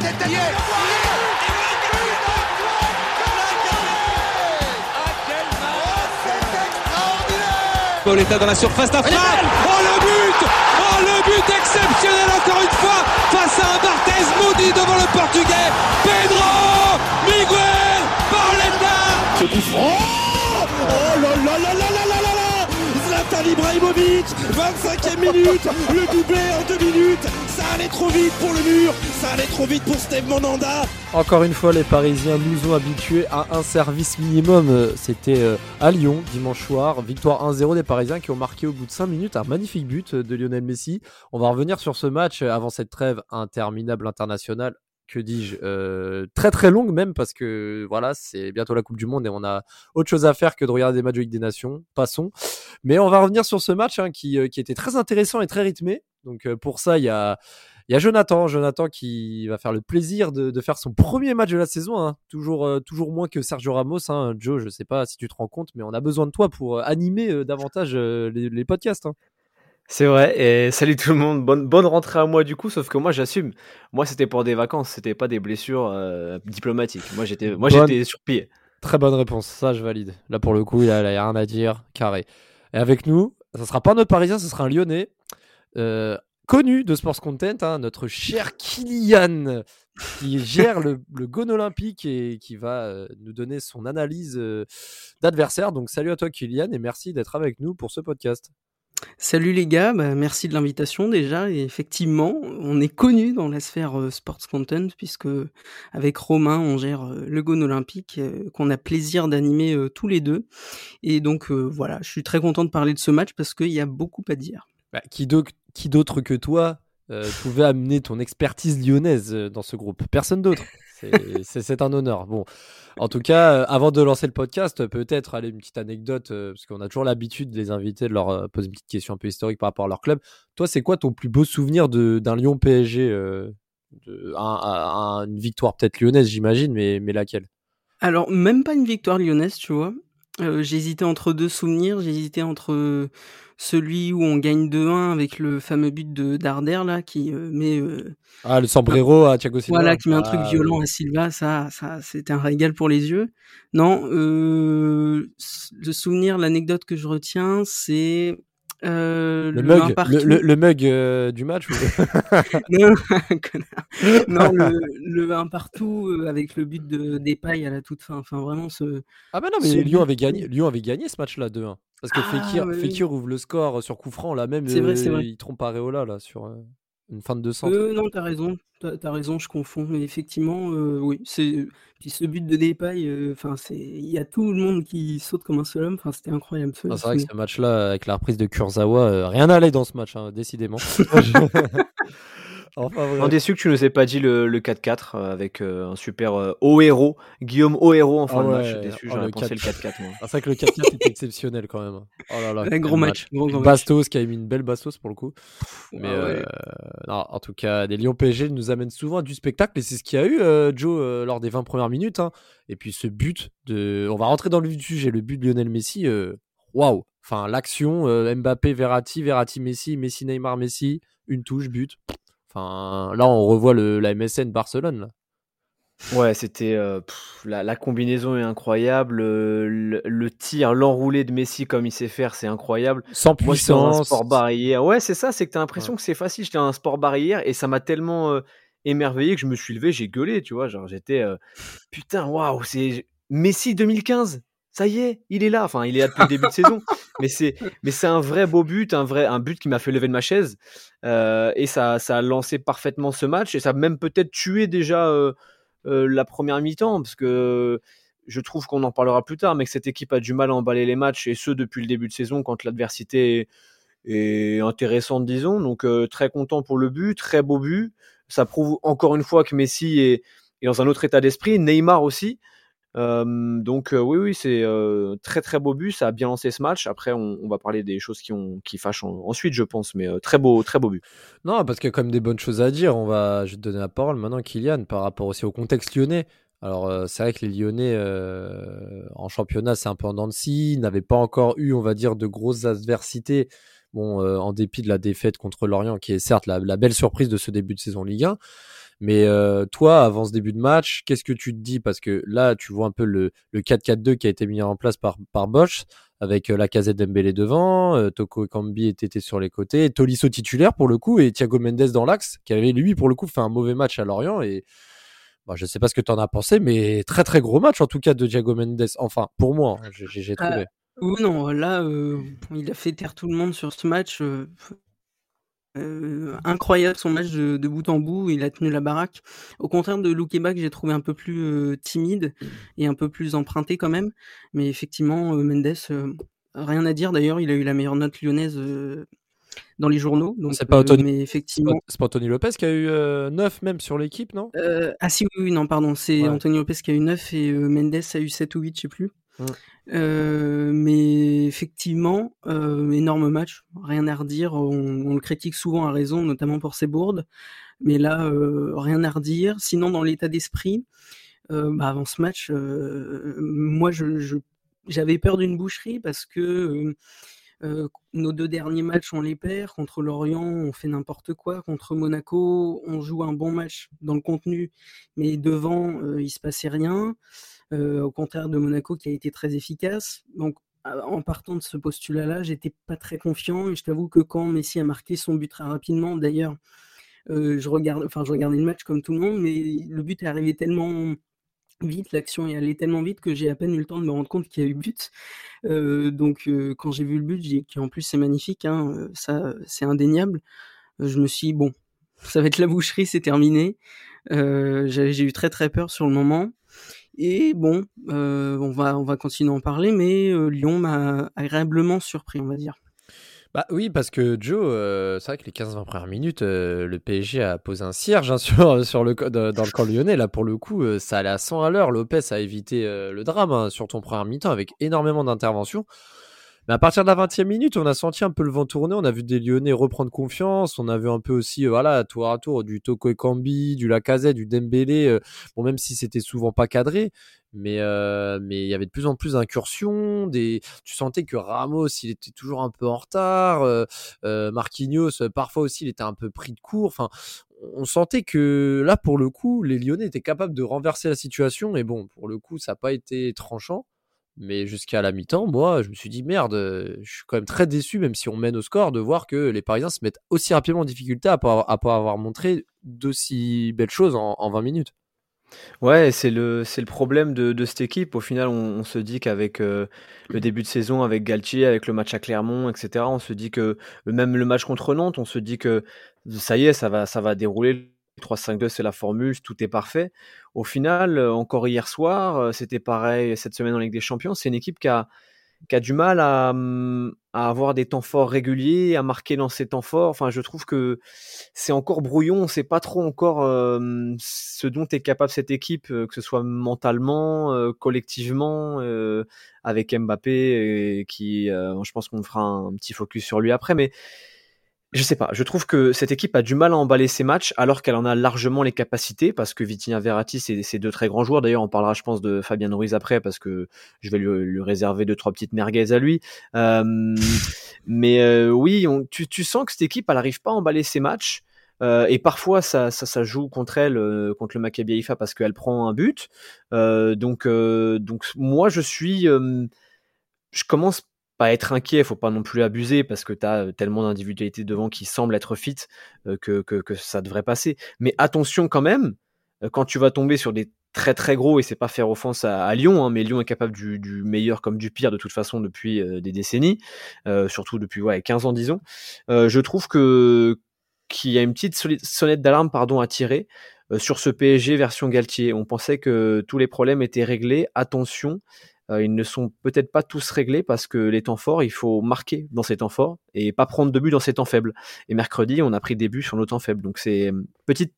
tête d'Aniel Pauletta dans la surface d'affaire. Oh le but. Oh le but exceptionnel encore une fois face à un Barthez maudit devant le portugais. Pedro Miguel Pauletta Ce franc. Oh là là. Ibrahimovic 25e minute Le doublé en deux minutes Ça allait trop vite pour le mur Ça allait trop vite pour Steve Monanda Encore une fois, les Parisiens nous ont habitués à un service minimum. C'était euh, à Lyon, dimanche soir. Victoire 1-0 des Parisiens qui ont marqué au bout de 5 minutes un magnifique but de Lionel Messi. On va revenir sur ce match avant cette trêve interminable internationale. Que dis-je euh, Très très longue même parce que voilà, c'est bientôt la Coupe du Monde et on a autre chose à faire que de regarder des matchs de Ligue des Nations. Passons. Mais on va revenir sur ce match hein, qui, euh, qui était très intéressant et très rythmé. Donc euh, pour ça, il y a, y a Jonathan, Jonathan qui va faire le plaisir de, de faire son premier match de la saison. hein. Toujours, toujours moins que Sergio Ramos. Hein. Joe, je sais pas si tu te rends compte, mais on a besoin de toi pour animer davantage les podcasts. C'est vrai, et salut tout le monde, bonne, bonne rentrée à moi du coup, sauf que moi j'assume. Moi c'était pour des vacances, c'était pas des blessures euh, diplomatiques. Moi j'étais moi Bonne- j'étais sur pied. Très bonne réponse, ça je valide. Là pour le coup, il a, il a rien à dire, carré. Et avec nous, ça sera pas notre Parisien, ce sera un Lyonnais. euh, connu de Sports Content, hein, notre cher Kylian, qui gère le, le Gone Olympique et qui va euh, nous donner son analyse d'adversaire. Donc salut à toi Kylian et merci d'être avec nous pour ce podcast. Salut les gars, bah, merci de l'invitation déjà. Et effectivement, on est connu dans la sphère euh, sports content puisque avec Romain, on gère euh, le Gone Olympique euh, qu'on a plaisir d'animer tous les deux. Et donc voilà, je suis très content de parler de ce match parce qu'il y a beaucoup à dire. Bah, qui d'au- qui d'autre que toi pouvait amener ton expertise lyonnaise dans ce groupe? Personne d'autre. C'est- un honneur. Bon, en tout cas, euh, avant de lancer le podcast, peut-être aller une petite anecdote, euh, parce qu'on a toujours l'habitude de les inviter, de leur euh, poser une petite question un peu historique par rapport à leur club. Toi, c'est quoi ton plus beau souvenir d'un Lyon PSG Une victoire peut-être lyonnaise, j'imagine, mais, mais laquelle? Alors, même pas une victoire lyonnaise, tu vois. Euh, j'hésitais entre deux souvenirs. J'hésitais entre euh, celui où on gagne 2-1 avec le fameux but de Darder, là, qui euh, met euh, Ah, le sombrero à Thiago Silva. Voilà, qui met un truc Ah, violent oui. à Silva, ça, ça, c'était un régal pour les yeux. Non, euh, le souvenir, l'anecdote que je retiens, c'est euh, Le mug, partout. le, le- le mug euh, du match Non, le, le un partout euh, avec le but de Depay à la toute fin. Enfin, vraiment, ce. Ah bah non, mais Lyon avait gagné, Lyon avait gagné ce match-là 2-1. Parce que Ah, Fekir, ouais, oui. Fekir ouvre le score sur coup franc, là même C'est vrai, euh, vrai. il trompe Areola là sur une fin de deux centres. Euh, non, t'as raison, t'as t'as raison, je confonds. Mais effectivement, euh, oui, c'est. Puis ce but de Depay, euh, enfin, c'est. Il y a tout le monde qui saute comme un seul homme. Enfin, c'était incroyable. ce Ah, c'est vrai que ce match-là, avec la reprise de Kurzawa, euh, rien n'allait dans ce match, hein, décidément. enfin, En bref. déçu que tu nous aies pas dit le, le 4-4 euh, avec euh, un super euh, héros, Guillaume héros en fin Ah de match. ouais, Déçu, oh, j'aurais le pensé 4-4. le 4-4 moi. Ah, c'est vrai que le 4-4 était exceptionnel quand même. Oh là là, Ouais, quel gros match, gros, gros match. Bastos qui a mis une belle Bastos pour le coup. Mais Ah ouais. euh, non, en tout cas, les Lyon PSG nous amènent souvent à du spectacle et c'est ce qu'il y a eu, euh, Joe, euh, lors des 20 premières minutes. hein. Et puis ce but de. On va rentrer dans le vif du sujet, le but de Lionel Messi. euh, Waouh! Enfin, l'action, euh, Mbappé, Verratti, Verratti, Messi, Messi, Neymar, Messi, une touche, but. Enfin, là, on revoit le, la MSN Barcelone. Là. Ouais, c'était euh, la, la combinaison est incroyable, euh, le, le tir, l'enroulé de Messi comme il sait faire, c'est incroyable. Sans Moi, dans un puissance. sport barrière. Ouais, c'est ça, c'est que t'as l'impression Ouais. que c'est facile. J'étais dans un sport barrière et ça m'a tellement euh, émerveillé que je me suis levé, j'ai gueulé, tu vois. Genre, j'étais euh, putain, waouh, c'est Messi 2015. Ça y est, il est là. Enfin, il est là depuis le début de saison. Mais c'est, mais c'est un vrai beau but, un vrai, un but qui m'a fait lever de ma chaise. Euh, et ça, ça a lancé parfaitement ce match et ça a même peut-être tué déjà euh, euh, la première mi-temps parce que je trouve qu'on en parlera plus tard, mais que cette équipe a du mal à emballer les matchs et ce depuis le début de saison quand l'adversité est, est intéressante, disons. Donc très content pour le but, très beau but. Ça prouve encore une fois que Messi est, est dans un autre état d'esprit. Neymar aussi. Donc oui, oui, c'est euh, très très beau but. Ça a bien lancé ce match. Après, on, va parler des choses qui ont qui fâchent en- ensuite, je pense. Mais très beau, très beau but. Non, parce qu'il y a quand même des bonnes choses à dire. On va, je vais te donner la parole maintenant, Kylian, par rapport aussi au contexte lyonnais. Alors, c'est vrai que les Lyonnais, en championnat, c'est un peu en dents n'avaient pas encore eu, on va dire, de grosses adversités. Bon, en dépit de la défaite contre Lorient, qui est certes la, la belle surprise de ce début de saison Ligue 1. Mais euh, toi, avant ce début de match, qu'est-ce que tu te dis? Parce que là, tu vois un peu le, le 4-4-2 qui a été mis en place par, par Bosch, avec euh, la casette d'Embélé devant, euh, Toko Kambi était sur les côtés, Tolisso titulaire pour le coup, et Thiago Mendes dans l'axe, qui avait lui pour le coup fait un mauvais match à Lorient. Et bah, je sais pas ce que tu en as pensé, mais très très gros match en tout cas de Thiago Mendes. Enfin, pour moi, hein, j'ai trouvé. oui, non, là, il a fait taire tout le monde sur ce match. Euh, incroyable son match de, bout en bout, il a tenu la baraque. Au contraire de Loukeba que j'ai trouvé un peu plus euh, timide et un peu plus emprunté quand même. Mais effectivement, euh, Mendes, rien à dire. D'ailleurs, il a eu la meilleure note lyonnaise dans les journaux. C'est pas Anthony. mais effectivement, c'est pas Anthony Lopez qui a eu 9 même sur l'équipe, non? Ah si, oui, non, pardon, c'est Anthony Lopez qui a eu 9 et Mendes a eu 7 ou 8, je sais plus. Mmh. Euh, mais effectivement, euh, énorme match, rien à redire. On, le critique souvent à raison, notamment pour ses bourdes. Mais là, euh, rien à redire. Sinon, dans l'état d'esprit, bah, avant ce match, moi, j'avais peur d'une boucherie parce que nos deux derniers matchs, on les perd. Contre Lorient, on fait n'importe quoi. Contre Monaco, on joue un bon match dans le contenu, mais devant, il se passait rien. Euh, au contraire de Monaco qui a été très efficace. Donc en partant de ce postulat-là, j'étais pas très confiant et je t'avoue que quand Messi a marqué son but très rapidement, d'ailleurs, euh, je regarde, enfin je regardais le match comme tout le monde, mais le but est arrivé tellement vite, l'action est allée tellement vite que j'ai à peine eu le temps de me rendre compte qu'il y a eu but. Euh, donc quand j'ai vu le but, qui en plus c'est magnifique, hein, ça c'est indéniable. je me suis dit, bon, ça va être la boucherie, c'est terminé. j'ai eu très très peur sur le moment. Et bon, euh, on, va, on va continuer à en parler, mais euh, Lyon m'a agréablement surpris, on va dire. Bah oui, parce que Joe, euh, c'est vrai que les 15-20 premières minutes, le PSG a posé un cierge hein, sur, sur le, dans le camp lyonnais. Là, pour le coup, ça allait à 100 à l'heure. Lopez a évité le drame hein, sur ton premier mi-temps avec énormément d'interventions. Mais à partir de la 20e minute, on a senti un peu le vent tourner. On a vu des Lyonnais reprendre confiance. On a vu un peu aussi, euh, voilà, tour à tour, du Toko Ekambi, du Lacazette, du Dembélé. Euh, bon, même si c'était souvent pas cadré, mais euh, mais il y avait de plus en plus d'incursions. Des, tu sentais que Ramos, il était toujours un peu en retard. Euh, Marquinhos, parfois aussi, il était un peu pris de court. Enfin, on sentait que là, pour le coup, les Lyonnais étaient capables de renverser la situation. Et bon, pour le coup, ça n'a pas été tranchant. Mais jusqu'à la mi-temps, moi, je me suis dit merde, euh, je suis quand même très déçu, même si on mène au score, de voir que les Parisiens se mettent aussi rapidement en difficulté à pas, à pas avoir montré d'aussi belles choses en, 20 minutes. Ouais, c'est le, c'est le problème de, de cette équipe. Au final, on, se dit qu'avec euh, le début de saison, avec Galtier, avec le match à Clermont, etc., on se dit que même le match contre Nantes, on se dit que ça y est, ça va, ça va dérouler 3-5-2, c'est la formule, tout est parfait. Au final, euh, encore hier soir, euh, c'était pareil cette semaine en Ligue des Champions. C'est une équipe qui a, du mal à, hum, à, avoir des temps forts réguliers, à marquer dans ses temps forts. Enfin, je trouve que c'est encore brouillon. On ne sait pas trop encore euh, ce dont est capable cette équipe, que ce soit mentalement, collectivement, avec Mbappé, qui, je pense qu'on fera un petit focus sur lui après. Mais je sais pas, je trouve que cette équipe a du mal à emballer ses matchs alors qu'elle en a largement les capacités parce que Vitinha Verratti c'est deux très grands joueurs. D'ailleurs, on parlera je pense de Fabien Ruiz après parce que je vais lui, réserver deux trois petites merguez à lui. Euh, mais euh, oui, tu, tu, sens que cette équipe elle arrive pas à emballer ses matchs. Euh, et parfois, ça, ça, ça, joue contre elle, euh, contre le Maccabi Haifa, parce qu'elle prend un but. Euh, donc, donc, moi, je suis, je commence pas être inquiet, faut pas non plus abuser parce que tu as euh, tellement d'individualités devant qui semblent être fit euh, que, ça devrait passer. Mais attention quand même, euh, quand tu vas tomber sur des très très gros, et c'est pas faire offense à, Lyon, hein, mais Lyon est capable du, meilleur comme du pire de toute façon depuis des décennies, surtout depuis ouais, 15 ans disons. je trouve que qu'il y a une petite sonnette d'alarme pardon à tirer sur ce PSG version Galtier. On pensait que tous les problèmes étaient réglés. Attention, euh, ils ne sont peut-être pas tous réglés parce que les temps forts, il faut marquer dans ces temps forts et pas prendre de but dans ces temps faibles. Et mercredi, on a pris des buts sur nos temps faibles. Donc c'est une petite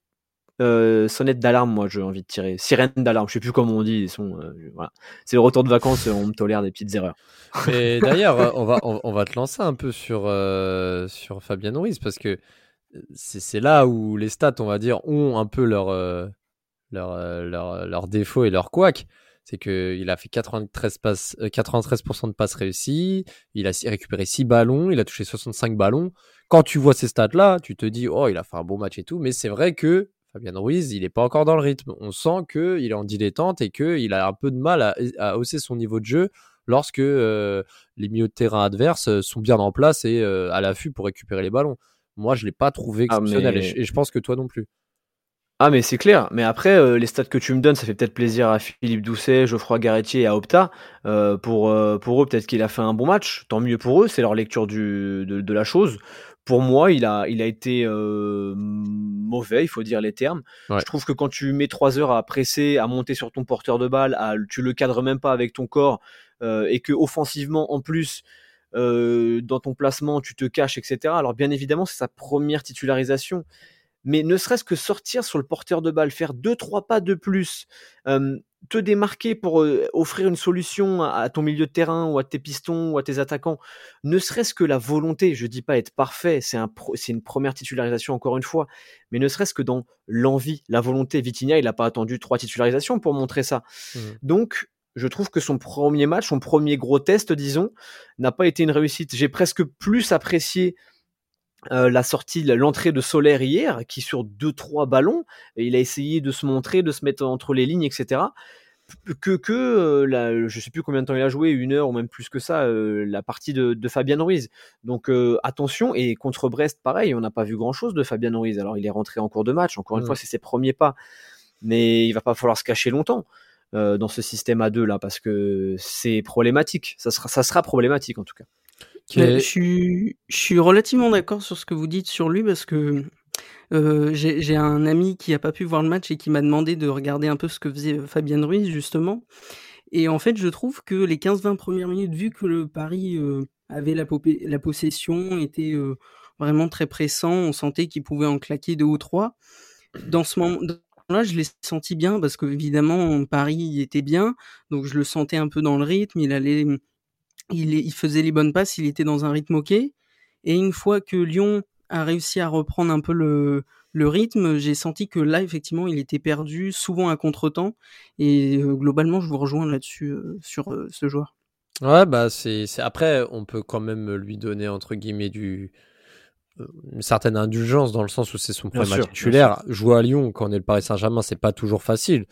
euh, sonnette d'alarme, moi, j'ai envie de tirer. Sirène d'alarme, je sais plus comment on dit. Sont, euh, voilà. C'est le retour de vacances, on me tolère des petites erreurs. Et d'ailleurs, on va, on, va te lancer un peu sur, sur Fabien Ruiz parce que c'est là où les stats, on va dire, ont un peu leur, leur, leur, leur défaut et leur couac c'est qu'il a fait 93, passes, 93% de passes réussies, il a récupéré 6 ballons, il a touché 65 ballons. Quand tu vois ces stats-là, tu te dis, oh, il a fait un bon match et tout, mais c'est vrai que Fabien Ruiz, il n'est pas encore dans le rythme. On sent qu'il est en dilettante et qu'il a un peu de mal à, hausser son niveau de jeu lorsque les milieux de terrain adverses sont bien en place et à l'affût pour récupérer les ballons. Moi, je ne l'ai pas trouvé ah, exceptionnel et, je, pense que toi non plus. Ah mais c'est clair, mais après euh, les stats que tu me donnes, ça fait peut-être plaisir à Philippe Doucet, Geoffroy Garretier et à Opta. Euh, pour, euh, pour eux, peut-être qu'il a fait un bon match, tant mieux pour eux, c'est leur lecture du, de, la chose. Pour moi, il a, il a été mauvais, il faut dire les termes. Je trouve que quand tu mets trois heures à presser, à monter sur ton porteur de balle, à, tu le cadres même pas avec ton corps, et que offensivement en plus, dans ton placement, tu te caches, etc. Alors bien évidemment, c'est sa première titularisation mais ne serait-ce que sortir sur le porteur de balle, faire deux trois pas de plus, te démarquer pour offrir une solution à, ton milieu de terrain ou à tes pistons ou à tes attaquants, ne serait-ce que la volonté, je dis pas être parfait, c'est un c'est une première titularisation encore une fois, mais ne serait-ce que dans l'envie, la volonté. Vitinha, il n'a pas attendu trois titularisations pour montrer ça. Mmh. Donc je trouve que son premier match, son premier gros test, disons, n'a pas été une réussite. J'ai presque plus apprécié euh, la sortie, l'entrée de Solaire hier, qui sur deux trois ballons, il a essayé de se montrer, de se mettre entre les lignes, etc. Que que euh, la, je sais plus combien de temps il a joué, une heure ou même plus que ça, euh, la partie de, de Fabien Ruiz. Donc attention et contre Brest, pareil, on n'a pas vu grand chose de Fabien Ruiz. Alors il est rentré en cours de match. Encore une mmh. fois, c'est ses premiers pas, mais il va pas falloir se cacher longtemps. dans ce système à deux là parce que c'est problématique ça sera ça sera problématique en tout cas je, suis, je suis relativement d'accord sur ce que vous dites sur lui parce que euh, j'ai un ami qui a pas pu voir le match et qui m'a demandé de regarder un peu ce que faisait euh, Fabien Ruiz justement. Et en fait, je trouve que les 15-20 premières minutes, vu que le Paris euh, avait la, la, possession, était vraiment très pressant, on sentait qu'il pouvait en claquer deux ou trois. Dans ce moment-là, je l'ai senti bien parce que évidemment Paris était bien, donc je le sentais un peu dans le rythme. Il allait il, faisait les bonnes passes, il était dans un rythme ok. Et une fois que Lyon a réussi à reprendre un peu le, rythme, j'ai senti que là, effectivement, il était perdu, souvent à contre-temps. Et euh, globalement, je vous rejoins là-dessus, euh, sur euh, ce joueur. Ouais, bah, c'est, Après, on peut quand même lui donner, entre guillemets, du une certaine indulgence dans le sens où c'est son premier match titulaire. Jouer à Lyon quand on est le Paris Saint-Germain, c'est pas toujours facile.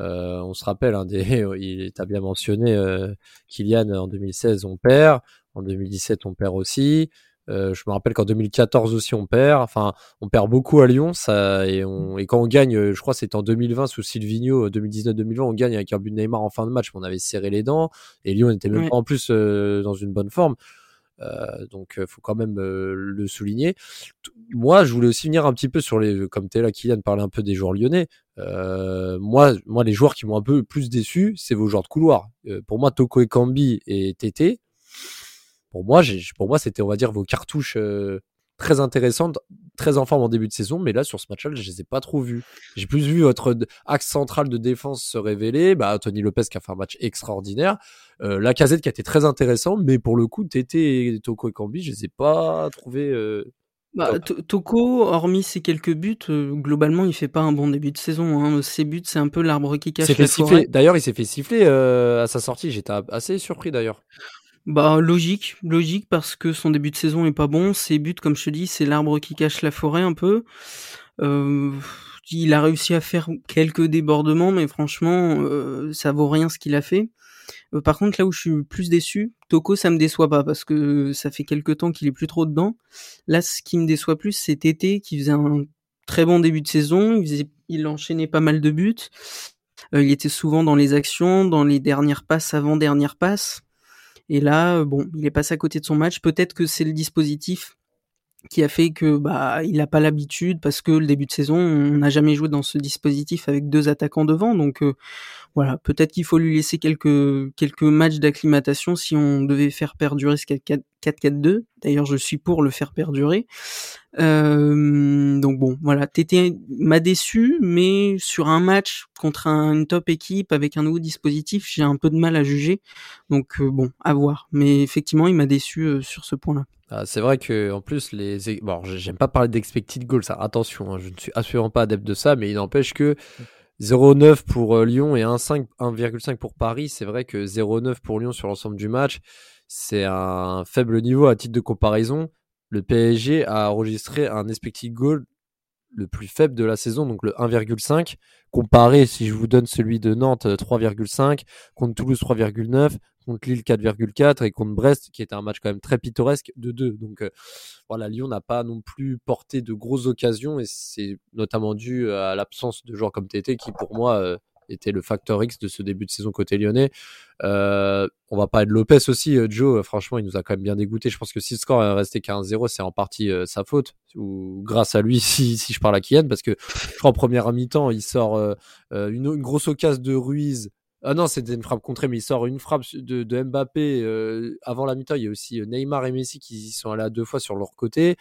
Euh, on se rappelle, hein, des, il t'a bien mentionné, euh, Kylian en 2016 on perd, en 2017 on perd aussi. Euh, je me rappelle qu'en 2014 aussi on perd. Enfin, on perd beaucoup à Lyon. Ça, et, on, et quand on gagne, je crois c'était en 2020 sous Silvino, 2019-2020, on gagne avec un but de Neymar en fin de match. On avait serré les dents et Lyon n'était même pas en plus dans une bonne forme. Euh, donc, faut quand même le souligner. Moi, je voulais aussi venir un petit peu sur les, comme tu es là, Kylian, parler un peu des joueurs lyonnais. Euh, moi, moi, les joueurs qui m'ont un peu plus déçu, c'est vos joueurs de couloir. Euh, pour moi, Toko et Kambi et Tété, pour moi, pour moi, c'était, on va dire, vos cartouches euh, très intéressantes, très en forme en début de saison. Mais là, sur ce match-là, je les ai pas trop vus. J'ai plus vu votre axe central de défense se révéler. Bah, Tony Lopez qui a fait un match extraordinaire. la casette qui a été très intéressant, mais pour le coup, Tété et Toko et Kambi, je les ai pas trouvés bah, Toko, hormis ses quelques buts, euh, globalement, il fait pas un bon début de saison. Hein. Ses buts, c'est un peu l'arbre qui cache la forêt. D'ailleurs, il s'est fait siffler euh, à sa sortie. J'étais assez surpris d'ailleurs. Bah logique, logique parce que son début de saison est pas bon. Ses buts, comme je te dis, c'est l'arbre qui cache la forêt un peu. Euh, il a réussi à faire quelques débordements, mais franchement, ça vaut rien ce qu'il a fait. Euh, par contre, là où je suis plus déçu, Toko, ça me déçoit pas parce que ça fait quelques temps qu'il est plus trop dedans. Là, ce qui me déçoit plus, c'est Tété qui faisait un très bon début de saison. Il, il enchaînait pas mal de buts. Euh, il était souvent dans les actions, dans les dernières passes, avant dernières passes. Et là, bon, il est passé à côté de son match. Peut-être que c'est le dispositif qui a fait que bah il n'a pas l'habitude parce que le début de saison on n'a jamais joué dans ce dispositif avec deux attaquants devant donc euh, voilà peut-être qu'il faut lui laisser quelques quelques matchs d'acclimatation si on devait faire perdurer ce 4-4-2 d'ailleurs je suis pour le faire perdurer. Euh, donc bon voilà. Tété m'a déçu mais sur un match contre une top équipe avec un nouveau dispositif j'ai un peu de mal à juger. Donc euh, bon à voir. Mais effectivement il m'a déçu sur ce point là ah, c'est vrai que en plus les bon j'aime pas parler d'expected goals ça attention hein, je ne suis absolument pas adepte de ça mais il n'empêche que 0,9 pour euh, Lyon et 1,5 pour Paris. C'est vrai que 0,9 pour Lyon sur l'ensemble du match c'est un faible niveau à titre de comparaison. Le PSG a enregistré un expected goal le plus faible de la saison, donc le 1,5. Comparé, si je vous donne celui de Nantes, 3,5, contre Toulouse 3,9, contre Lille 4,4 et contre Brest, qui était un match quand même très pittoresque, de 2. Donc voilà, Lyon n'a pas non plus porté de grosses occasions et c'est notamment dû à l'absence de joueurs comme TT qui, pour moi, était le facteur X de ce début de saison côté lyonnais. Euh, on va parler de Lopez aussi. Euh, Joe, euh, franchement, il nous a quand même bien dégoûté. Je pense que si le score est resté 15-0, c'est en partie sa faute ou grâce à lui si, si je parle à Kian parce que je crois en première mi-temps, il sort une, une, grosse occasion de Ruiz. Ah non, c'était une frappe contrée, mais il sort une frappe de, de Mbappé avant la mi-temps. Il y a aussi Neymar et Messi qui sont allés à deux fois sur leur côté.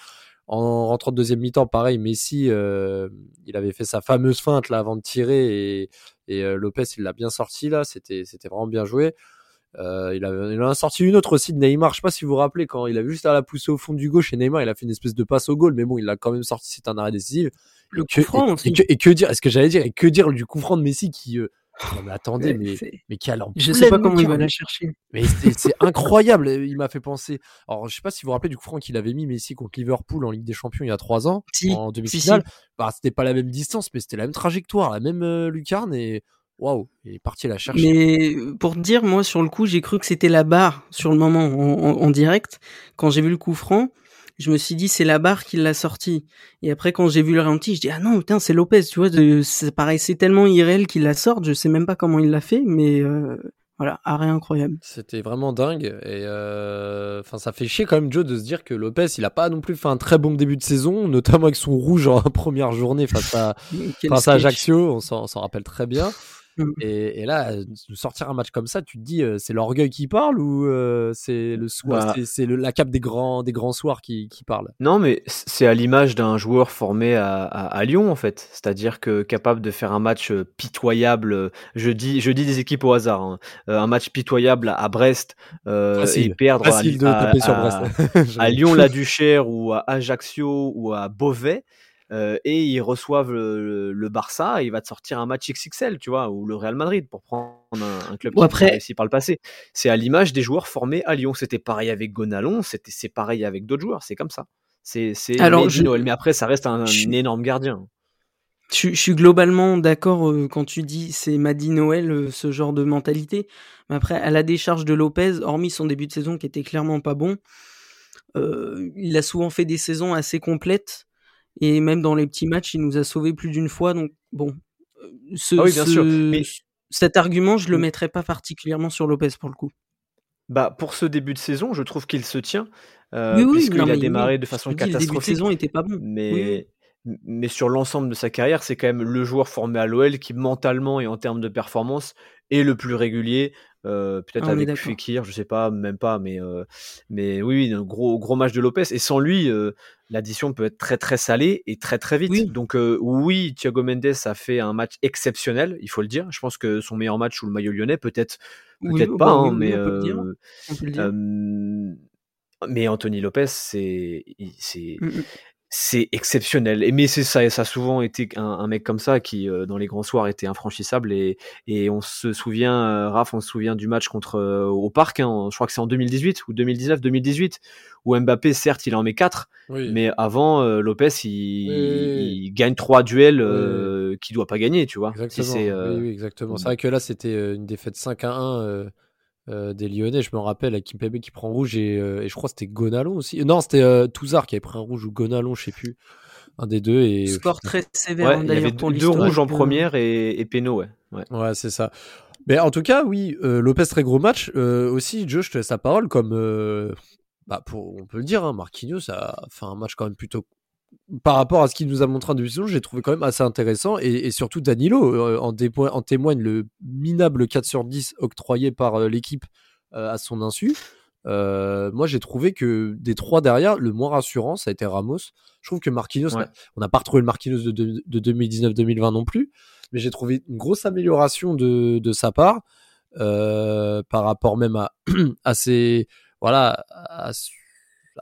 En rentrant de deuxième mi-temps, pareil, Messi, euh, il avait fait sa fameuse feinte là avant de tirer et, et euh, Lopez, il l'a bien sorti là. C'était, c'était vraiment bien joué. Euh, il, a, il en a sorti une autre aussi de Neymar. Je sais pas si vous vous rappelez quand il a juste à la pousser au fond du gauche et Neymar, il a fait une espèce de passe au goal, mais bon, il l'a quand même sorti. C'est un arrêt décisif. Le coup franc et, que, et, que, dire Est-ce que j'allais dire Et que dire du coup franc de Messi qui non mais attendez, mais, mais quel Je sais pas comment il va la chercher. Mais c'est incroyable, il m'a fait penser. Alors je sais pas si vous vous rappelez du coup Franck il avait mis Messi contre Liverpool en Ligue des Champions il y a trois ans, en demi-finale. Bah, c'était pas la même distance, mais c'était la même trajectoire, la même euh, lucarne et waouh, il est parti la chercher. Mais pour te dire, moi sur le coup j'ai cru que c'était la barre sur le moment en, en direct. Quand j'ai vu le coup franc, je me suis dit c'est la barre qui l'a sorti. Et après quand j'ai vu le ralenti, je dis ah non putain c'est Lopez, tu vois, pareil, c'est tellement irréel qu'il la sorte, je sais même pas comment il l'a fait, mais euh, voilà, arrêt incroyable. C'était vraiment dingue et euh, enfin ça fait chier quand même Joe de se dire que Lopez il a pas non plus fait un très bon début de saison, notamment avec son rouge en première journée face à face à Ajaccio, on s'en rappelle très bien. Mmh. Et, là, de sortir un match comme ça, tu te dis, c'est l'orgueil qui parle ou c'est le soir, bah c'est la cape des grands, des grands soirs qui, qui parle? Non, mais c'est à l'image d'un joueur formé à, à, Lyon en fait, c'est-à-dire que capable de faire un match pitoyable. Je dis, je dis des équipes au hasard, hein, un match pitoyable à Brest et perdre à, à, Lyon, la Duchère ou à Ajaccio ou à Beauvais. Euh, et ils reçoivent le, Barça, et il va te sortir un match XXL, tu vois, ou le Real Madrid pour prendre un, club qui après... a réussi par le passé. C'est à l'image des joueurs formés à Lyon. C'était pareil avec Gonalon, c'était c'est pareil avec d'autres joueurs, c'est comme ça. C'est c'est Noël, mais après ça reste un, énorme gardien. Je, je, suis globalement d'accord euh, quand tu dis c'est Madi Noël, euh, ce genre de mentalité. Mais après, à la décharge de Lopez, hormis son début de saison qui était clairement pas bon, il a souvent fait des saisons assez complètes et même dans les petits matchs, il nous a sauvés plus d'une fois. Donc bon, euh, ce, ah oui, bien sûr. Mais... cet argument, je le mmh. mettrais pas particulièrement sur Lopez pour le coup. Bah pour ce début de saison, je trouve qu'il se tient euh, oui, puisqu'il a démarré de façon catastrophique. le début de saison était pas bon. Mais mais sur l'ensemble de sa carrière, c'est quand même le joueur formé à l'OL qui mentalement et en termes de performance est le plus régulier. Euh, peut-être ah, avec Fekir, je sais pas, même pas, mais euh, mais oui, un gros gros match de Lopez. Et sans lui, euh, l'addition peut être très très salée et très très vite. Donc oui, Thiago Mendes a fait un match exceptionnel, il faut le dire. Je pense que son meilleur match sous le maillot lyonnais, peut-être peut-être pas, hein, mais mais Anthony Lopez, c'est c'est mmh, mmh c'est exceptionnel. Et mais c'est ça, ça a souvent été un, mec comme ça qui, euh, dans les grands soirs, était infranchissable. Et, et on se souvient, euh, Raph, on se souvient du match contre euh, au Parc. Hein, je crois que c'est en 2018 ou 2019, 2018, où Mbappé, certes, il en met 4 mais avant Lopez, il, gagne trois duels qu'il qui doit pas gagner, tu vois. Exactement. oui, exactement. C'est vrai que là, c'était une défaite 5 à 1 euh, des Lyonnais. Je me rappelle avec Kimpembe qui prend rouge et, euh, et je crois que c'était Gonalon aussi. Non, c'était euh, Touzard qui avait pris un rouge ou Gonalon, je sais plus. Un des deux. Et... Score très sévère d'ailleurs. Il y avait deux, deux rouges en première et, et Péno, ouais. Ouais, ouais c'est ça. Mais en tout cas, oui, Lopez, très gros match. aussi, Joe, je te laisse la parole. Comme, bah, pour, on peut le dire, hein, Marquinhos a fait un match quand même plutôt par rapport à ce qu'il nous a montré en début j'ai trouvé quand même assez intéressant. Et, surtout Danilo euh, en, en, témoigne le minable 4 sur 10 octroyé par euh, l'équipe euh, à son insu. moi, j'ai trouvé que des trois derrière, le moins rassurant, ça a été Ramos. Je trouve que Marquinhos, on n'a pas retrouvé le Marquinhos de, de, 2019-2020 non plus, mais j'ai trouvé une grosse amélioration de, de sa part par rapport même à, à ses voilà à, à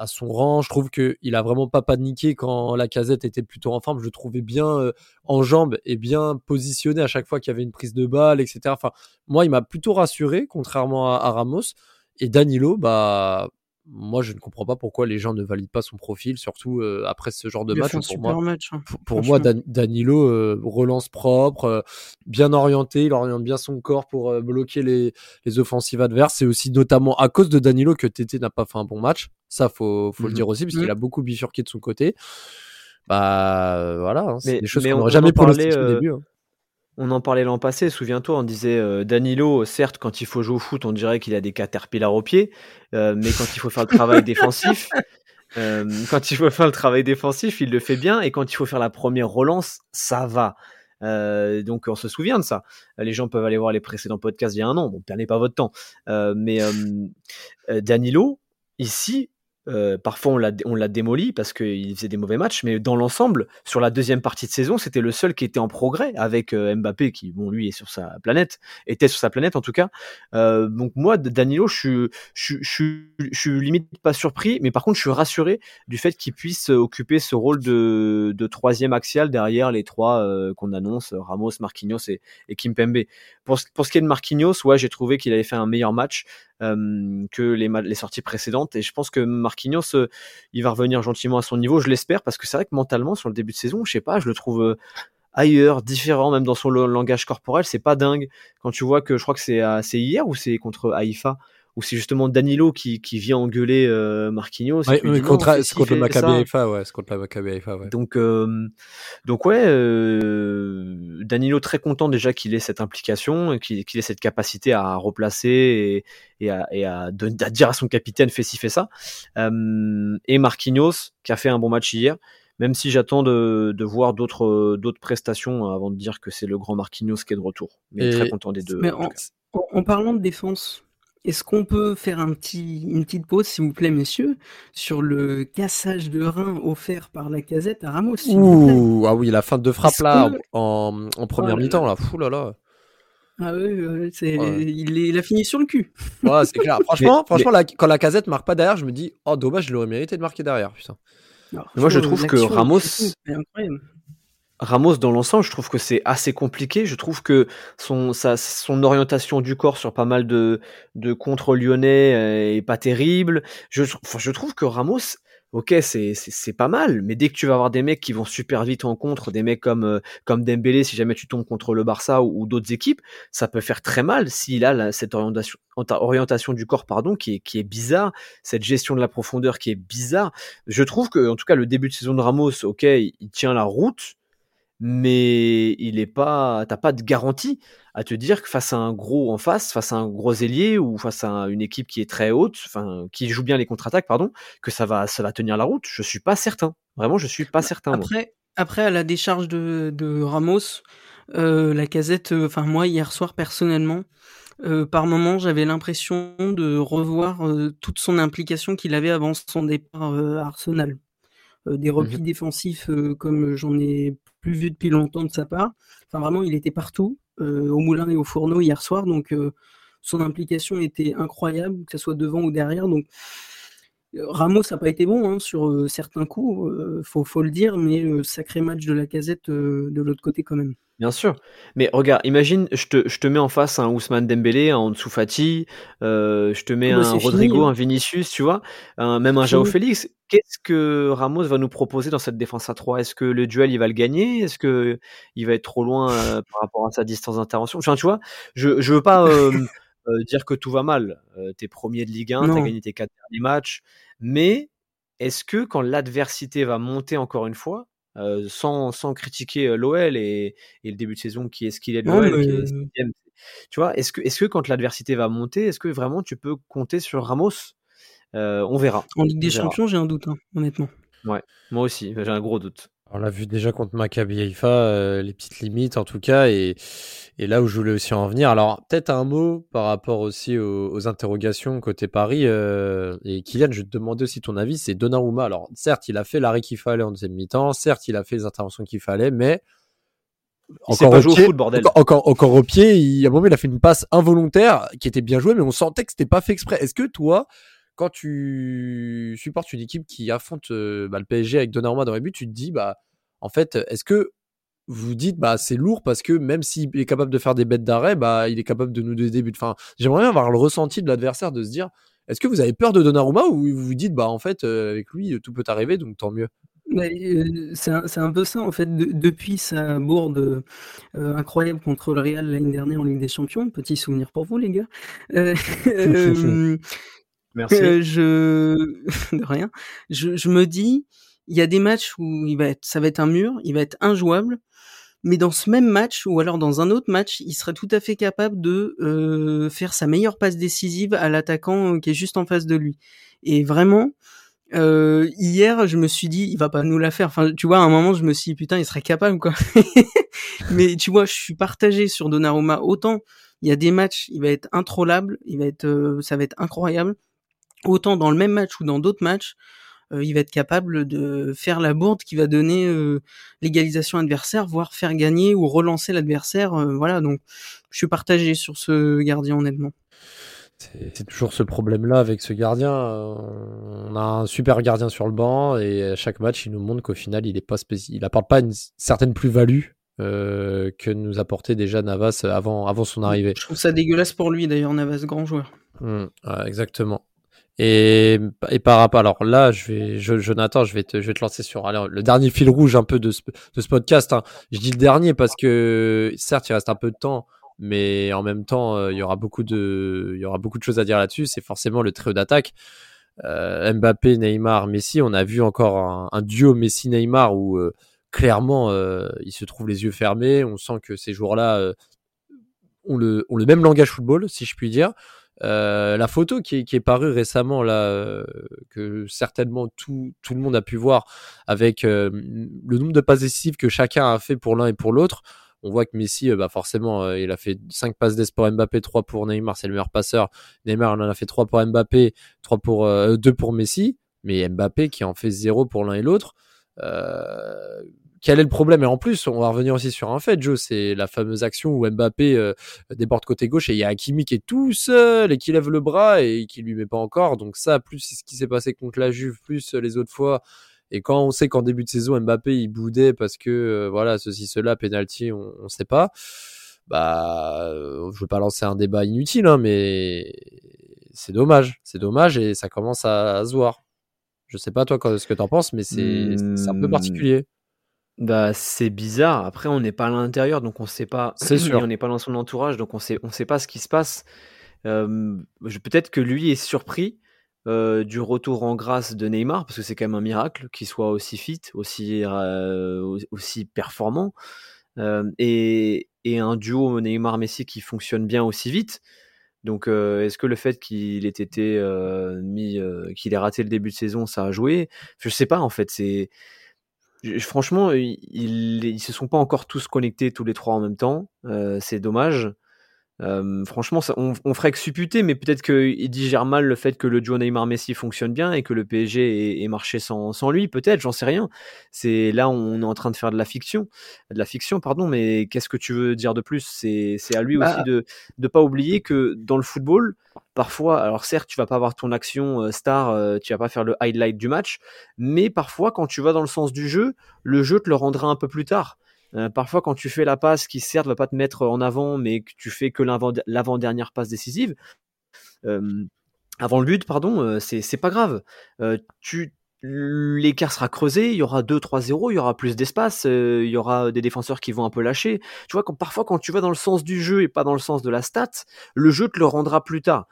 son rang. Je trouve qu'il a vraiment pas paniqué quand la casette était plutôt en forme. Je le trouvais bien euh, en jambes et bien positionné à chaque fois qu'il y avait une prise de balle, etc. Enfin, moi, il m'a plutôt rassuré, contrairement à, Ramos. Et Danilo, bah, moi, je ne comprends pas pourquoi les gens ne valident pas son profil, surtout euh, après ce genre de Il match. fait un Pour super moi, match. hein. pour, pour moi. Dan- Danilo euh, relance propre, euh, bien orienté, il oriente bien son corps pour euh, bloquer les, les offensives adverses. C'est aussi notamment à cause de Danilo que Tété n'a pas fait un bon match. Ça, faut, faut le Mhm. dire aussi, parce qu'il a beaucoup bifurqué de son côté. Bah euh, voilà, hein, c'est des choses qu'on on- n'aurait jamais pronostiquées au euh, début. hein. On en parlait l'an passé, souviens-toi, on disait euh, Danilo, certes, quand il faut jouer au foot, on dirait qu'il a des caterpillars aux pieds, euh, mais quand il faut faire le travail défensif, euh, quand il faut faire le travail défensif, il le fait bien, et quand il faut faire la première relance, ça va. Donc on se souvient de ça. Les gens peuvent aller voir les précédents podcasts il y a un an. Bon, perdez pas votre temps. Mais Danilo, ici, euh, parfois on l'a on l'a démoli parce qu'il faisait des mauvais matchs, mais dans l'ensemble, sur la deuxième partie de saison, c'était le seul qui était en progrès avec euh, Mbappé qui, bon, lui est sur sa planète, était sur sa planète en tout cas. Euh, donc moi, Danilo, je suis, je, je, je suis limite pas surpris, mais par contre, je suis rassuré du fait qu'il puisse occuper ce rôle de, de troisième axial derrière les trois euh, qu'on annonce, Ramos, Marquinhos et, et Kimpembe. Pour, pour ce qui est de Marquinhos, ouais, j'ai trouvé qu'il avait fait un meilleur match euh, que les, sorties précédentes. Et je pense que Marquinhos, euh, il va revenir gentiment à son niveau, je l'espère, parce que c'est vrai que mentalement, sur le début de saison, je sais pas, je le trouve euh, ailleurs, différent, même dans son langage corporel, c'est pas dingue. Quand tu vois que je crois que c'est hier ou c'est contre Haïfa, ou c'est justement Danilo qui, qui vient engueuler euh, Marquinhos. Ouais, non, contre, ci, contre le Maccabi. Haïfa, ouais, c'est contre la Maccabi Haïfa, ouais. Donc, euh, donc ouais, euh, Danilo très content déjà qu'il ait cette implication, qu'il qu'il ait cette capacité à replacer et, et à, et à don- à dire à son capitaine fais ci, fais ça. Euh, et Marquinhos qui a fait un bon match hier, même si j'attends de, de voir d'autres d'autres prestations avant de dire que c'est le grand Marquinhos qui est de retour. Mais Et- très content des deux. Mais en- en parlant de défense, est-ce qu'on peut faire un petit, une petite pause, s'il vous plaît, messieurs, sur le cassage de rein offert par la casette à Ramos, s'il vous plaît? Ouh, ah oui, la fin de frappe là, que- en, en première Oh mi-temps, là, fou là là. Ah ouais, ouais, c'est, Ouais. il, est- il a fini sur le cul. Ouais, c'est clair. Franchement, Mais- franchement la- quand la casette marque pas derrière, je me dis, oh dommage, je l'aurais mérité de marquer derrière, putain. Alors, Moi, je trouve que Ramos- c'est incroyable. Ramos, dans l'ensemble, je trouve que c'est assez compliqué. Je trouve que son, orientation du corps sur pas mal de, contre lyonnais euh, est pas terrible. Je, trouve que Ramos, ok, c'est, pas mal, mais dès que tu vas avoir des mecs qui vont super vite en contre, des mecs comme, euh, comme Dembélé, si jamais tu tombes contre le Barça ou, d'autres équipes, ça peut faire très mal s'il a cette orientation, orientation du corps, pardon, qui est, qui est bizarre, cette gestion de la profondeur qui est bizarre. Je trouve que, en tout cas, le début de saison de Ramos, ok, il tient la route, mais il est pas, t'as pas de garantie à te dire que face à un gros en face, face à un gros ailier ou face à un- une équipe qui est très haute, enfin qui joue bien les contre-attaques, pardon, que ça va, ça va tenir la route. Je suis pas certain. Vraiment, je suis pas certain. moi. Après, après, à la décharge de, de Ramos, euh, la casette, euh, enfin moi hier soir personnellement, euh, par moment j'avais l'impression de revoir toute son implication qu'il avait avant son départ à Arsenal. Des replis défensifs comme j'en ai plus vu depuis longtemps de sa part. Enfin vraiment, il était partout, euh, au moulin et au fourneau hier soir, donc euh, son implication était incroyable, que ce soit devant ou derrière. Donc Ramos n'a pas été bon hein, sur euh, certains coups, euh, faut, faut le dire, mais euh, sacré match de la casette euh, de l'autre côté quand même. Bien sûr. Mais regarde, imagine, je te, je te mets en face un Ousmane Dembélé, un Ansu Fati, euh, je te mets Ah bah, un fini, Rodrigo, hein. un Vinicius, tu vois, un- même un Jao. Félix. Qu'est-ce que Ramos va nous proposer dans cette défense à 3 Est-ce que le duel, il va le gagner? Est-ce que il va être trop loin par rapport à sa distance d'intervention? Enfin, tu vois, je, je veux pas euh, dire que tout va mal. Euh, t'es premier de Ligue 1, t'as gagné tes quatre derniers matchs, mais est-ce que quand l'adversité va monter encore une fois, euh, sans, sans critiquer l'OL et, et le début de saison qui est ce qu'il est de Non, l'OL, mais- qui est tu vois, est-ce que, est-ce que quand l'adversité va monter, est-ce que vraiment tu peux compter sur Ramos? On verra. En Ligue des. Champions, j'ai un doute, hein, honnêtement. Moi aussi, j'ai un gros doute. On l'a vu déjà contre Maccabi Haïfa, euh, les petites limites en tout cas, et, et là où je voulais aussi en venir. Alors peut-être un mot par rapport aussi aux, aux interrogations côté Paris. euh, et Kylian, je vais te demander aussi ton avis, c'est Donnarumma. Alors certes, il a fait l'arrêt qu'il fallait en deuxième mi-temps, certes, il a fait les interventions qu'il fallait, mais Il sait pas jouer au pied, foot, bordel. encore, encore, encore au pied, il, à un moment, il a fait une passe involontaire qui était bien jouée, mais on sentait que c'était pas fait exprès. Est-ce que toi, quand tu supportes une équipe qui affronte euh, bah, le PSG avec Donnarumma dans les buts, tu te dis, bah, en fait, est-ce que vous dites, bah, c'est lourd parce que même s'il est capable de faire des bêtes d'arrêt, bah, il est capable de nous donner des buts? Enfin, j'aimerais bien avoir le ressenti de l'adversaire de se dire, Est-ce que vous avez peur de Donnarumma ou vous vous dites, bah en fait, avec lui, tout peut arriver, donc tant mieux? C'est un, un, peu ça en fait. depuis sa bourde incroyable contre le Real l'année dernière en Ligue des Champions, petit souvenir pour vous les gars. Merci. je de rien. Je, je me dis, il y a des matchs où il va être, ça va être un mur, il va être injouable mais dans ce même match ou alors dans un autre match, il serait tout à fait capable de euh, faire sa meilleure passe décisive à l'attaquant qui est juste en face de lui. Et vraiment, euh, hier, je me suis dit, il va pas nous la faire. Enfin, tu vois, à un moment, je me suis dit, putain, il serait capable, quoi. mais tu vois, je suis partagé sur Donnarumma. Autant, il y a des matchs, il va être introllable, il va être, euh, ça va être incroyable. Autant dans le même match ou dans d'autres matchs, euh, il va être capable de faire la bourde qui va donner euh, l'égalisation adversaire, voire faire gagner ou relancer l'adversaire. Euh, voilà, donc je suis partagé sur ce gardien honnêtement. C'est toujours ce problème-là avec ce gardien. On a un super gardien sur le banc et à chaque match, il nous montre qu'au final, il est pas il apporte pas une certaine plus-value que nous apportait déjà Navas avant, avant son arrivée. Je trouve ça dégueulasse pour lui d'ailleurs, Navas, grand joueur. Mmh, exactement. Et, et par rapport, alors là, je vais, je, Jonathan, je vais te, je vais te lancer sur alors, le dernier fil rouge un peu de ce, de ce podcast. Hein. Je dis le dernier parce que certes, il reste un peu de temps, mais en même temps, euh, il y aura beaucoup de, il y aura beaucoup de choses à dire là-dessus. C'est forcément le trio d'attaque. Euh, Mbappé, Neymar, Messi. On a vu encore un, un duo Messi-Neymar où euh, clairement, euh, il se trouve les yeux fermés. On sent que ces joueurs-là ont le, ont le même langage football, si je puis dire. Euh, la photo qui est, parue récemment là, euh, que certainement tout, tout, le monde a pu voir, avec euh, le nombre de passes décisives que chacun a fait pour l'un et pour l'autre, on voit que Messi, bah forcément, il a fait 5 passes d'ess pour Mbappé, 3 pour Neymar, c'est le meilleur passeur. Neymar, en a fait 3 pour Mbappé, 3 pour, 2 pour Messi, mais Mbappé qui en fait 0 pour l'un et l'autre. Quel est le problème? Et en plus, on va revenir aussi sur un fait, Joe, c'est la fameuse action où Mbappé euh, déborde côté gauche et il y a Hakimi qui est tout seul et qui lève le bras et qui lui met pas encore. Donc ça, plus ce qui s'est passé contre la Juve, plus les autres fois. Et quand on sait qu'en début de saison, Mbappé il boudait parce que euh, voilà ceci cela, penalty, on, on sait pas. Bah, euh, je veux pas lancer un débat inutile, hein, mais c'est dommage, c'est dommage et ça commence à, se voir. Je sais pas toi ce que t'en penses, mais c'est un peu hmm. particulier. Bah, c'est bizarre. Après, on n'est pas à l'intérieur, donc on sait pas. C'est sûr. on n'est pas dans son entourage, donc on sait, on sait pas ce qui se passe. peut-être que lui est surpris du retour en grâce de Neymar, parce que c'est quand même un miracle qu'il soit aussi fit, aussi, aussi performant, et, et, un duo Neymar-Messi qui fonctionne bien aussi vite. Donc, est-ce que le fait qu'il ait été mis, qu'il ait raté le début de saison, ça a joué? Je sais pas en fait. C'est franchement, ils, ils, se sont pas encore tous connectés tous les trois en même temps. Euh, c'est dommage. Euh, franchement, ça, on, on, ferait que supputer, mais peut-être qu'il digère mal le fait que le duo Neymar-Messi fonctionne bien et que le PSG ait, marché sans, sans lui. Peut-être, j'en sais rien. C'est là, on est en train de faire de la fiction, de la fiction, pardon. Mais qu'est-ce que tu veux dire de plus? C'est à lui bah aussi de ne pas oublier que dans le football, parfois, alors certes, tu vas pas avoir ton action euh, star, euh, tu vas pas faire le highlight du match, mais parfois, quand tu vas dans le sens du jeu, le jeu te le rendra un peu plus tard. Euh, parfois, quand tu fais la passe qui certes va pas te mettre en avant, mais que tu fais que l'avant-dernière passe décisive, avant le but, pardon, c'est pas grave. tu l'écart sera creusé, il y aura 2-3-0, il y aura plus d'espace, il y aura des défenseurs qui vont un peu lâcher. Tu vois, quand, parfois quand tu vas dans le sens du jeu et pas dans le sens de la stat, le jeu te le rendra plus tard.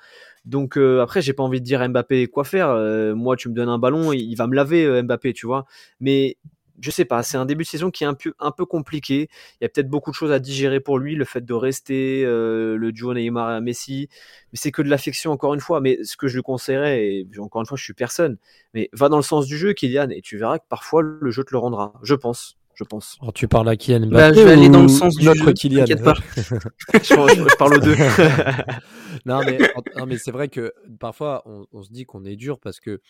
Donc après, j'ai pas envie de dire Mbappé quoi faire. moi, tu me donnes un ballon, il va me laver Mbappé, tu vois. Mais je sais pas, c'est un début de saison qui est un peu, un peu compliqué. Il y a peut-être beaucoup de choses à digérer pour lui, le fait de rester, euh, le duo Neymar et Messi. Mais c'est que de l'affection, encore une fois. Mais ce que je lui conseillerais, et encore une fois, je suis personne, mais va dans le sens du jeu, Kylian, et tu verras que parfois le jeu te le rendra. Je pense. Je pense. Alors, tu parles à Kylian bah, Je vais aller dans le sens du notre jeu, Kylian. Pas. je, parle aux deux. non, mais, mais c'est vrai que parfois, on, on se dit qu'on est dur parce que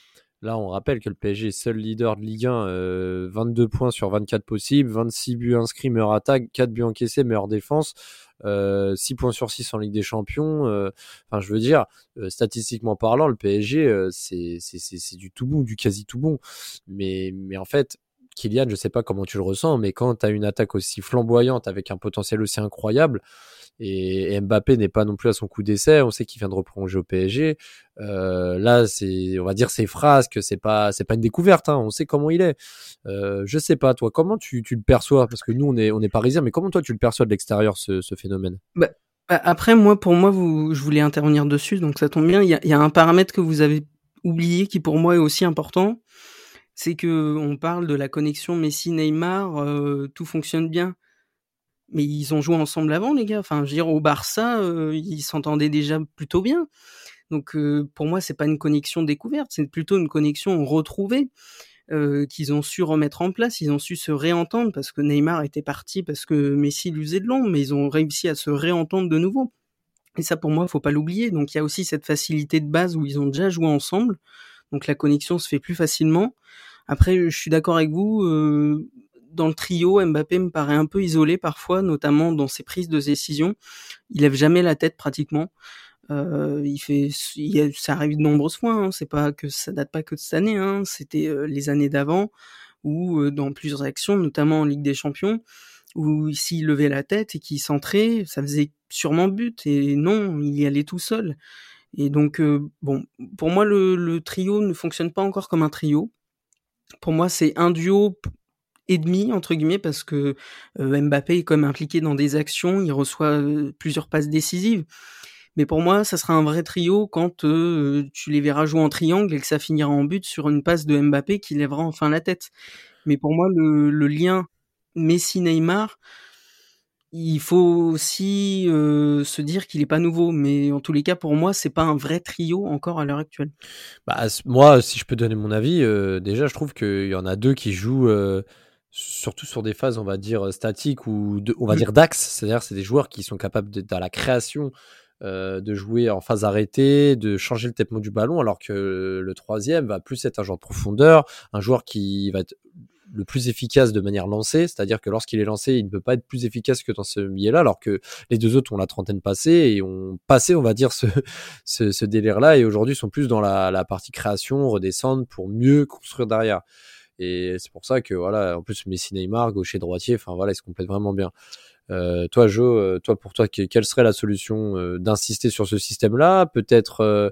Là, on rappelle que le PSG est seul leader de Ligue 1, 22 euh, points sur 24 possibles, 26 buts inscrits, meilleure attaque, 4 buts encaissés, meilleure défense, 6 euh, points sur 6 en Ligue des Champions. Euh, enfin, je veux dire, statistiquement parlant, le PSG, c'est du tout bon, du quasi tout bon. Mais, mais en fait, Kylian, je sais pas comment tu le ressens, mais quand tu as une attaque aussi flamboyante avec un potentiel aussi incroyable, et, Mbappé n'est pas non plus à son coup d'essai. On sait qu'il vient de reprolonger au PSG. Euh, là, c'est, on va dire, c'est frasques, c'est pas, c'est pas une découverte. Hein. On sait comment il est. Euh, je sais pas, toi, comment tu, tu le perçois? Parce que nous, on est, on est parisiens, mais comment toi tu le perçois de l'extérieur ce, ce phénomène? Bah, après, moi, pour moi, vous, je voulais intervenir dessus, donc ça tombe bien. Il y a, y a un paramètre que vous avez oublié qui pour moi est aussi important, c'est que on parle de la connexion Messi-Neymar, euh, tout fonctionne bien mais ils ont joué ensemble avant, les gars. Enfin, je veux dire, au Barça, euh, ils s'entendaient déjà plutôt bien. Donc, euh, pour moi, c'est pas une connexion découverte, c'est plutôt une connexion retrouvée euh, qu'ils ont su remettre en place. Ils ont su se réentendre parce que Neymar était parti parce que Messi lui faisait de l'ombre, mais ils ont réussi à se réentendre de nouveau. Et ça, pour moi, faut pas l'oublier. Donc, il y a aussi cette facilité de base où ils ont déjà joué ensemble. Donc, la connexion se fait plus facilement. Après, je suis d'accord avec vous. Euh, dans le trio, Mbappé me paraît un peu isolé parfois, notamment dans ses prises de décision. Il lève jamais la tête pratiquement. Euh, il fait, il ça arrive de nombreuses fois. Hein. C'est pas que ça date pas que de cette année. Hein. C'était euh, les années d'avant ou euh, dans plusieurs actions, notamment en Ligue des Champions, où s'il levait la tête et qu'il centrait, ça faisait sûrement but. Et non, il y allait tout seul. Et donc, euh, bon, pour moi, le, le, trio ne fonctionne pas encore comme un trio. Pour moi, c'est un duo et demi entre guillemets parce que euh, Mbappé est comme impliqué dans des actions, il reçoit plusieurs passes décisives. Mais pour moi, ça sera un vrai trio quand tu les verras jouer en triangle et que ça finira en but sur une passe de Mbappé qui lèvera enfin la tête. Mais pour moi, le, lien Messi-Neymar, il faut aussi se dire qu'il est pas nouveau, mais en tous les cas, pour moi, c'est pas un vrai trio encore à l'heure actuelle. Bah, moi, si je peux donner mon avis, déjà, je trouve qu'il y en a deux qui jouent surtout sur des phases, on va dire, statiques ou on va dire d'axe. C'est-à-dire, c'est des joueurs qui sont capables de, la création euh, de jouer en phase arrêtée, de changer le tempo du ballon, alors que le troisième va plus être un joueur de profondeur, un joueur qui va être le plus efficace de manière lancée, c'est-à-dire que lorsqu'il est lancé, il ne peut pas être plus efficace que dans ce biais-là, alors que les deux autres ont la trentaine passée et ont passé, on va dire, ce, ce, ce délire-là, et aujourd'hui sont plus dans la, la partie création, redescendre pour mieux construire derrière. Et c'est pour ça que voilà, en plus Messi, Neymar, gaucher, droitier, enfin voilà, ils se complètent vraiment bien. Euh, toi, Jo, euh, toi pour toi, quelle serait la solution euh, d'insister sur ce système-là? Peut-être, euh,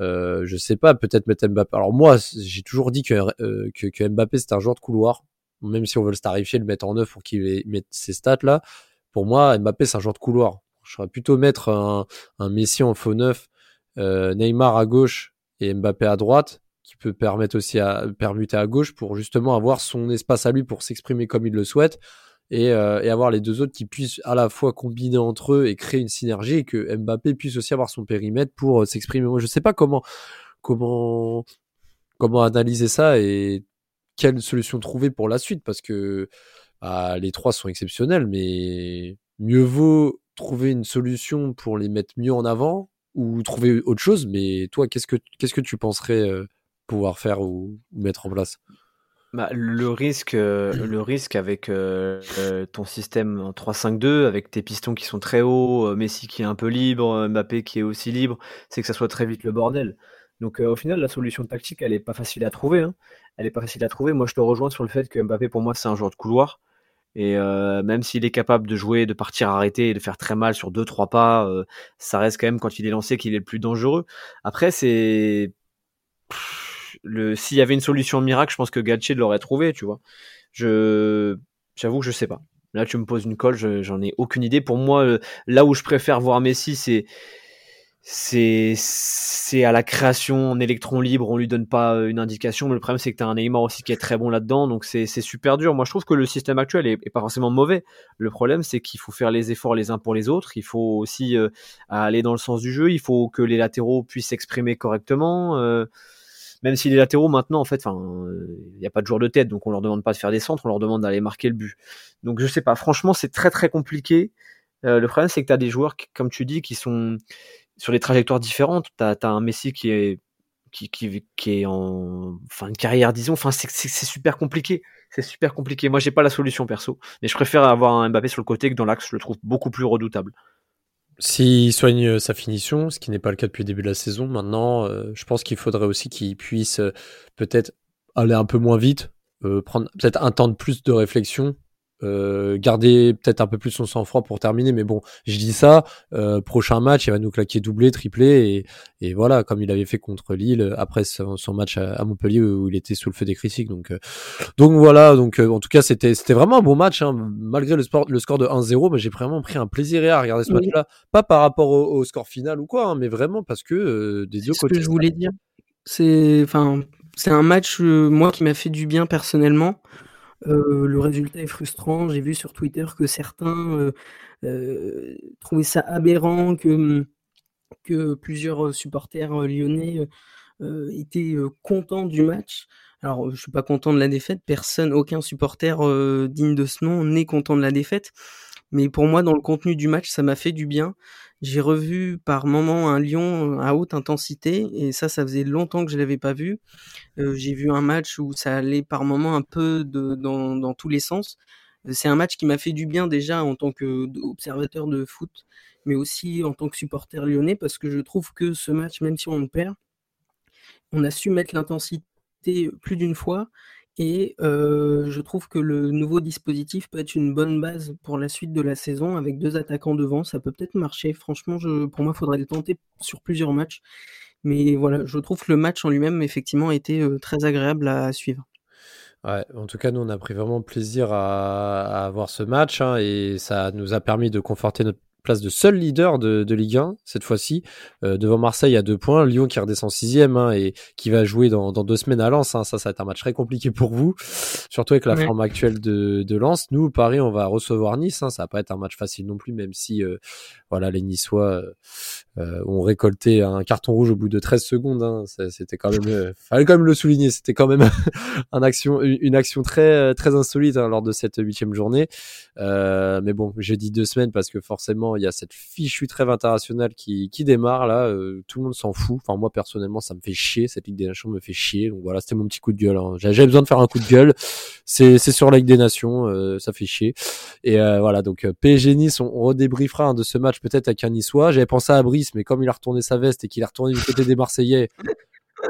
euh, je sais pas, peut-être mettre Mbappé. Alors moi, j'ai toujours dit que, euh, que, que Mbappé c'est un joueur de couloir, même si on veut le starifier, le mettre en œuvre pour qu'il mette ses stats là. Pour moi, Mbappé c'est un joueur de couloir. Je serais plutôt mettre un, un Messi en faux neuf, Neymar à gauche et Mbappé à droite qui peut permettre aussi à permuter à gauche pour justement avoir son espace à lui pour s'exprimer comme il le souhaite et, euh, et, avoir les deux autres qui puissent à la fois combiner entre eux et créer une synergie et que Mbappé puisse aussi avoir son périmètre pour euh, s'exprimer. Moi, je sais pas comment comment comment analyser ça et quelle solution trouver pour la suite parce que bah, les trois sont exceptionnels, mais mieux vaut trouver une solution pour les mettre mieux en avant ou trouver autre chose. Mais toi, qu'est-ce que qu'est-ce que tu penserais euh, pouvoir faire ou, mettre en place bah, le risque, euh, le risque avec euh, euh, ton système en 3-5-2, avec tes pistons qui sont très hauts, Messi qui est un peu libre, Mbappé qui est aussi libre, c'est que ça soit très vite le bordel. Donc au final, la solution tactique, elle est pas facile à trouver. Hein. Elle est pas facile à trouver. Moi, je te rejoins sur le fait que Mbappé, pour moi, c'est un joueur de couloir. Et même s'il est capable de jouer, de partir arrêté et de faire très mal sur deux trois pas, ça reste quand même quand il est lancé qu'il est le plus dangereux. Après, c'est s'il y avait une solution miracle, je pense que Gatché l'aurait trouvé, tu vois. Je, j'avoue que je sais pas. Là, tu me poses une colle, j'en ai aucune idée. Pour moi, euh, là où je préfère voir Messi, c'est c'est c'est à la création en électron libre, on lui donne pas euh, une indication, mais le problème c'est que tu as un Neymar aussi qui est très bon là-dedans, donc c'est super dur. Moi je trouve que le système actuel est, pas forcément mauvais. Le problème c'est qu'il faut faire les efforts les uns pour les autres, il faut aussi euh, aller dans le sens du jeu, il faut que les latéraux puissent s'exprimer correctement. Euh, même si les latéraux maintenant, en fait, il n'y a pas de joueur de tête, donc on leur demande pas de faire des centres, on leur demande d'aller marquer le but. Donc je sais pas, franchement, c'est très très compliqué. Euh, le problème, c'est que tu as des joueurs, qui, comme tu dis, qui sont sur des trajectoires différentes. Tu as, un Messi qui est qui, qui, qui, est en fin de carrière, disons. Enfin, c'est super compliqué. C'est super compliqué. Moi, j'ai pas la solution perso, mais je préfère avoir un Mbappé sur le côté que dans l'axe, je le trouve beaucoup plus redoutable. S'il soigne euh, sa finition, ce qui n'est pas le cas depuis le début de la saison, maintenant, euh, je pense qu'il faudrait aussi qu'il puisse euh, peut-être aller un peu moins vite, prendre peut-être un temps de plus de réflexion euh, garder peut-être un peu plus son sang-froid pour terminer. Mais bon, je dis ça. Euh, prochain match, il va nous claquer doublé, triplé, et, et voilà, comme il avait fait contre Lille après son, match à, Montpellier où il était sous le feu des critiques. Donc, euh, donc voilà. Donc en tout cas, c'était c'était vraiment un bon match, hein, malgré le, sport, le score de 1-0. Mais j'ai vraiment pris un plaisir à regarder ce match-là, pas par rapport au, score final ou quoi, hein, mais vraiment parce que des deux côtés. Ce que je voulais dire, c'est enfin c'est un match moi qui m'a fait du bien personnellement euh, le résultat est frustrant. J'ai vu sur Twitter que certains euh, euh, trouvaient ça aberrant que, plusieurs supporters lyonnais étaient contents du match. Alors, je suis pas content de la défaite. Personne, aucun supporter digne de ce nom n'est content de la défaite. Mais pour moi, dans le contenu du match, ça m'a fait du bien. J'ai revu par moments un Lyon à haute intensité et ça, ça faisait longtemps que je l'avais pas vu. Euh, j'ai vu un match où ça allait par moments un peu dans, dans tous les sens. C'est un match qui m'a fait du bien déjà en tant qu'observateur de foot, mais aussi en tant que supporter lyonnais parce que je trouve que ce match, même si on perd, on a su mettre l'intensité plus d'une fois et je trouve que le nouveau dispositif peut être une bonne base pour la suite de la saison avec deux attaquants devant. Ça peut peut-être marcher. Franchement, pour moi, il faudrait le tenter sur plusieurs matchs. Mais voilà, je trouve que le match en lui-même, effectivement, a été très agréable à suivre. Ouais, en tout cas, nous, on a pris vraiment plaisir à, à voir ce match hein, et ça nous a permis de conforter notre place de seul leader de, Ligue 1 cette fois-ci euh, devant Marseille à deux points, Lyon qui redescend sixième hein, et qui va jouer dans, deux semaines à Lens. Hein. Ça, ça va être un match très compliqué pour vous, surtout avec la forme actuelle de, de Lens. Nous, Paris, on va recevoir Nice. Hein. Ça va pas être un match facile non plus, même si euh, voilà les Niçois euh, ont récolté un carton rouge au bout de 13 secondes. Hein. C'était quand même, fallait quand même le souligner. C'était quand même un action, une action très très insolite lors de cette huitième journée. mais bon, j'ai dit deux semaines parce que forcément il y a cette fichue trêve internationale qui, qui démarre là. Euh, tout le monde s'en fout. Enfin, moi personnellement, ça me fait chier. Cette Ligue des Nations me fait chier. Donc voilà, c'était mon petit coup de gueule. Hein. J'avais besoin de faire un coup de gueule. C'est sur la Ligue des Nations, euh, ça fait chier. Et euh, voilà, donc PSG Nice, on, redébriefera un de ce match peut-être avec un Niçois. J'avais pensé à Brice, mais comme il a retourné sa veste et qu'il est retourné du côté des Marseillais.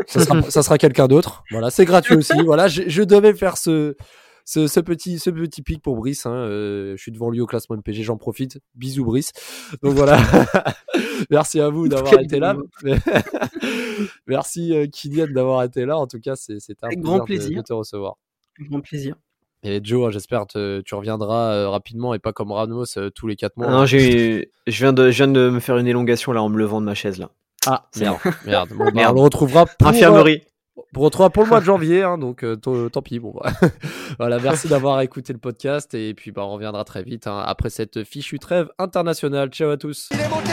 Ça sera, ça sera quelqu'un d'autre. Voilà, c'est gratuit aussi. Voilà, je, je devais faire ce, ce, petit, ce petit pic pour Brice. Hein, euh, je suis devant lui au classement MPG, j'en profite. Bisous Brice. Donc voilà. Merci à vous d'avoir été là. Merci euh, Kylian d'avoir été là. En tout cas, c'était un grand plaisir de, te recevoir. Grand plaisir. Et Joe, j'espère que tu reviendras euh, rapidement et pas comme Ramos tous les 4 mois. Non, je viens, de, je viens de me faire une élongation là en me levant de ma chaise là. Ah, merde. merde. Bon, bah, on le retrouvera pour, Infirmerie pour retrouver pour le mois de janvier, hein, donc euh, tant pis. Bon, bah. voilà, merci d'avoir écouté le podcast et puis bah, on reviendra très vite hein, après cette fichue trêve internationale. Ciao à tous. Il est monté